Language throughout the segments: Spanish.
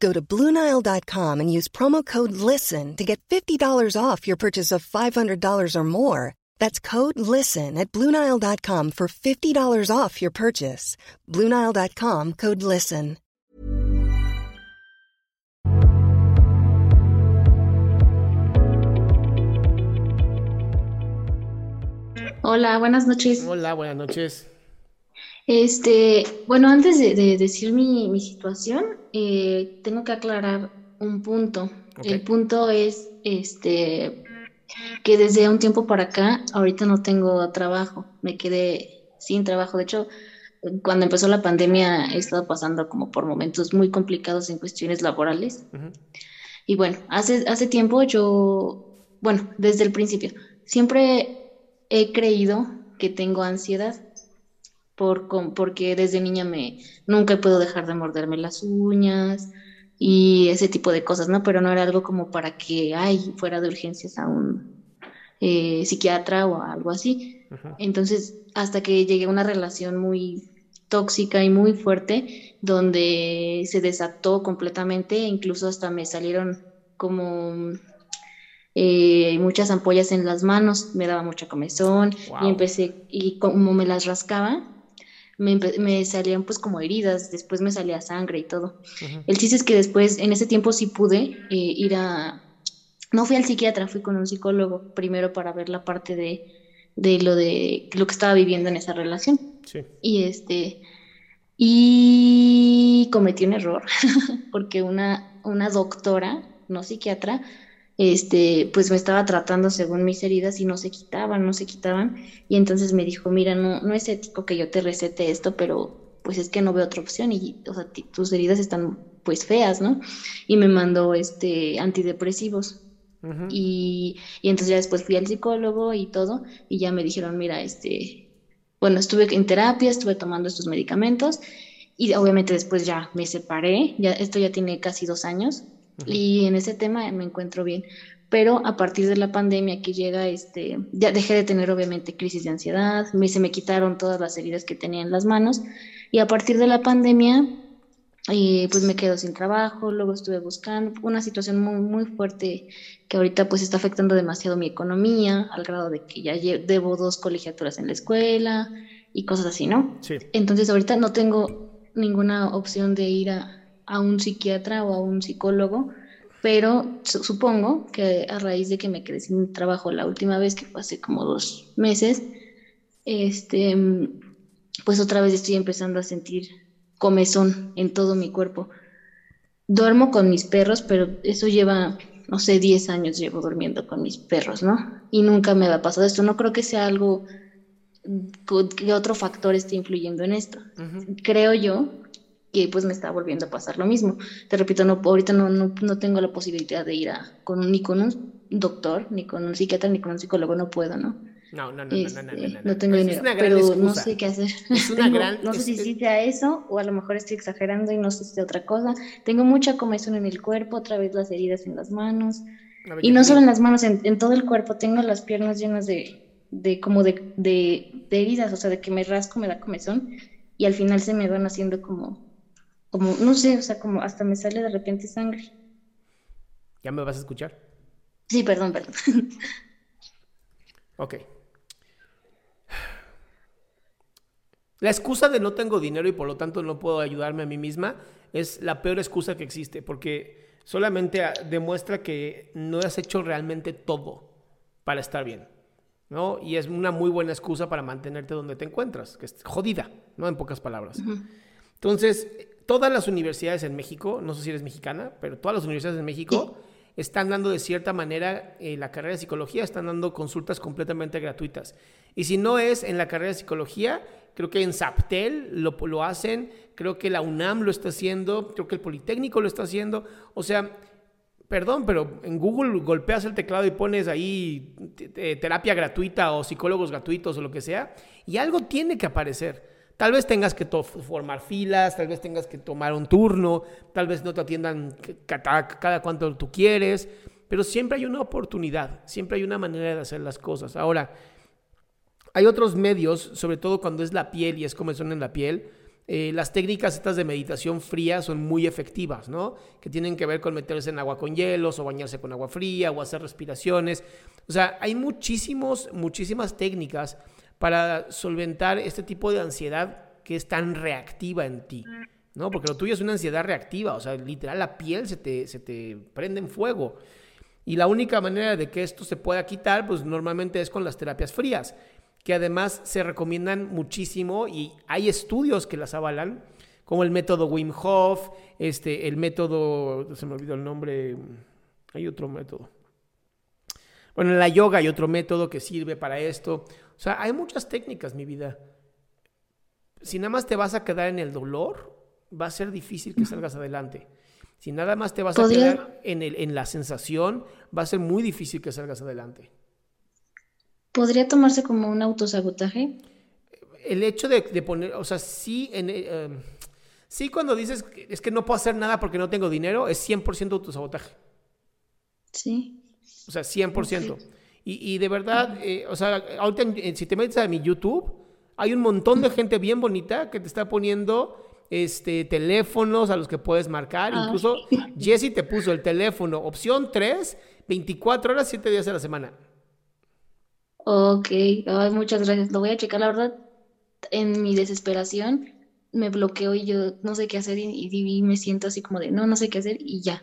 Go to Bluenile.com and use promo code LISTEN to get $50 off your purchase of $500 or more. That's code LISTEN at Bluenile.com for $50 off your purchase. Bluenile.com code LISTEN. Hola, buenas noches. Hola, buenas noches. Este, bueno, antes de, de decir mi, mi situación, eh, tengo que aclarar un punto. El punto es, este, que desde un tiempo para acá, ahorita no tengo trabajo, me quedé sin trabajo. De hecho, cuando empezó la pandemia he estado pasando como por momentos muy complicados en cuestiones laborales. Y bueno, hace, hace tiempo yo, bueno, desde el principio, siempre he creído que tengo ansiedad por, con- porque desde niña me, nunca puedo dejar de morderme las uñas y ese tipo de cosas, ¿no? Pero no era algo como para que, ay, fuera de urgencias a un eh, psiquiatra o algo así. Entonces, hasta que llegué a una relación muy tóxica y muy fuerte, donde se desató completamente, incluso hasta me salieron como eh, muchas ampollas en las manos, me daba mucha comezón y empecé, y como me las rascaba, me, salían pues como heridas, después me salía sangre y todo. El chiste es que después, en ese tiempo sí pude eh, ir a... No fui al psiquiatra, fui con un psicólogo primero para ver la parte de, de lo de lo que estaba viviendo en esa relación. Sí. Y este, y cometí un error, porque una, una doctora, no psiquiatra, este, pues me estaba tratando según mis heridas y no se quitaban, no se quitaban. Y entonces me dijo, mira, no, no es ético que yo te recete esto, pero pues es que no veo otra opción y, o sea, tus heridas están pues feas, ¿no? Y me mandó este antidepresivos. Y, y entonces ya después fui al psicólogo y todo, y ya me dijeron, mira, este, bueno, estuve en terapia, estuve tomando estos medicamentos, y obviamente después ya me separé, ya esto ya tiene casi dos años, y en ese tema me encuentro bien. Pero a partir de la pandemia que llega, este, ya dejé de tener obviamente crisis de ansiedad, me, se me quitaron todas las heridas que tenía en las manos, y a partir de la pandemia y pues me quedo sin trabajo, luego estuve buscando una situación muy, muy fuerte que ahorita pues está afectando demasiado mi economía, al grado de que ya debo dos colegiaturas en la escuela y cosas así, ¿no? Sí. Entonces ahorita no tengo ninguna opción de ir a, a un psiquiatra o a un psicólogo, pero su- supongo que a raíz de que me quedé sin trabajo la última vez, que fue hace como dos meses, este, mm, pues otra vez estoy empezando a sentir comezón en todo mi cuerpo. Duermo con mis perros, pero eso lleva, no sé, 10 años llevo durmiendo con mis perros, ¿no? Y nunca me ha pasado esto. No creo que sea algo co- que otro factor esté influyendo en esto. Creo yo que pues me está volviendo a pasar lo mismo. Te repito, no, ahorita no, no, no tengo la posibilidad de ir a, con ni con un doctor, ni con un psiquiatra, ni con un psicólogo, no puedo, ¿no? No, no, no, no, Este, no, no, no, no. no tengo Es dinero, pero no excusa. sé qué hacer. Es una Tengo- gran- no sé si sí sea eso o a lo mejor estoy exagerando y no sé si sea otra cosa. Tengo mucha comezón en el cuerpo, otra vez las heridas en las manos ver, y no solo en las manos, en, en todo el cuerpo. Tengo las piernas llenas de, de como de, de, de heridas, o sea, de que me rasco, me da comezón y al final se me van haciendo como, como, no sé, o sea, como hasta me sale de repente sangre. ¿Ya me vas a escuchar? Sí, perdón, perdón. ok. La excusa de no tengo dinero y por lo tanto no puedo ayudarme a mí misma es la peor excusa que existe, porque solamente demuestra que no has hecho realmente todo para estar bien. ¿no? Y es una muy buena excusa para mantenerte donde te encuentras, que es jodida, ¿no? En pocas palabras. Entonces, todas las universidades en México, no sé si eres mexicana, pero todas las universidades en México están dando de cierta manera eh, la carrera de psicología, están dando consultas completamente gratuitas. Y si no es en la carrera de psicología, creo que en SAPTEL lo, lo hacen, creo que la UNAM lo está haciendo, creo que el Politécnico lo está haciendo. O sea, perdón, pero en Google golpeas el teclado y pones ahí terapia gratuita o psicólogos gratuitos o lo que sea, y algo tiene que aparecer. Tal vez tengas que formar filas, tal vez tengas que tomar un turno, tal vez no te atiendan cada, cuanto tú quieres, pero siempre hay una oportunidad, siempre hay una manera de hacer las cosas. Ahora, hay otros medios, sobre todo cuando es la piel y es comezón en la piel, eh, las técnicas estas de meditación fría son muy efectivas, ¿no? Que tienen que ver con meterse en agua con hielos o bañarse con agua fría o hacer respiraciones. O sea, hay muchísimos, muchísimas técnicas para solventar este tipo de ansiedad que es tan reactiva en ti, ¿no? Porque lo tuyo es una ansiedad reactiva, o sea, literal la piel se te, se te prende en fuego. Y la única manera de que esto se pueda quitar, pues normalmente es con las terapias frías, que además se recomiendan muchísimo y hay estudios que las avalan, como el método Wim Hof, este, el método, se me olvidó el nombre, hay otro método. Bueno, en la yoga hay otro método que sirve para esto. O sea, hay muchas técnicas, mi vida. Si nada más te vas a quedar en el dolor, va a ser difícil que salgas adelante. Si nada más te vas a quedar en, el, en la sensación, va a ser muy difícil que salgas adelante. ¿Podría tomarse como un autosabotaje? El hecho de, poner, o sea, sí, en, eh, sí cuando dices es que no puedo hacer nada porque no tengo dinero, es 100% autosabotaje. Sí. O sea, 100%. Y, de verdad, eh, o sea, ahorita si te metes a mi YouTube, hay un montón de gente bien bonita que te está poniendo este, teléfonos a los que puedes marcar. Ah. Incluso Jesse te puso el teléfono, opción 3, 24 horas, 7 días a la semana. Ok, muchas gracias. Lo voy a checar, la verdad, en mi desesperación me bloqueo y yo no sé qué hacer y, y, me siento así como de no, no sé qué hacer y ya.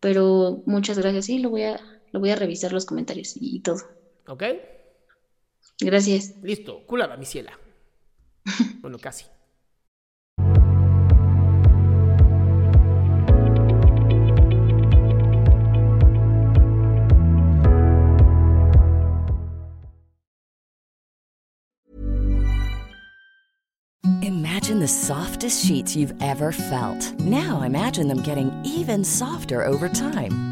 Pero muchas gracias, sí, lo voy a, lo voy a revisar los comentarios y, todo. ¿Ok? Gracias. Listo, culada, mi ciela. bueno, casi. Imagine the softest sheets you've ever felt. Now imagine them getting even softer over time.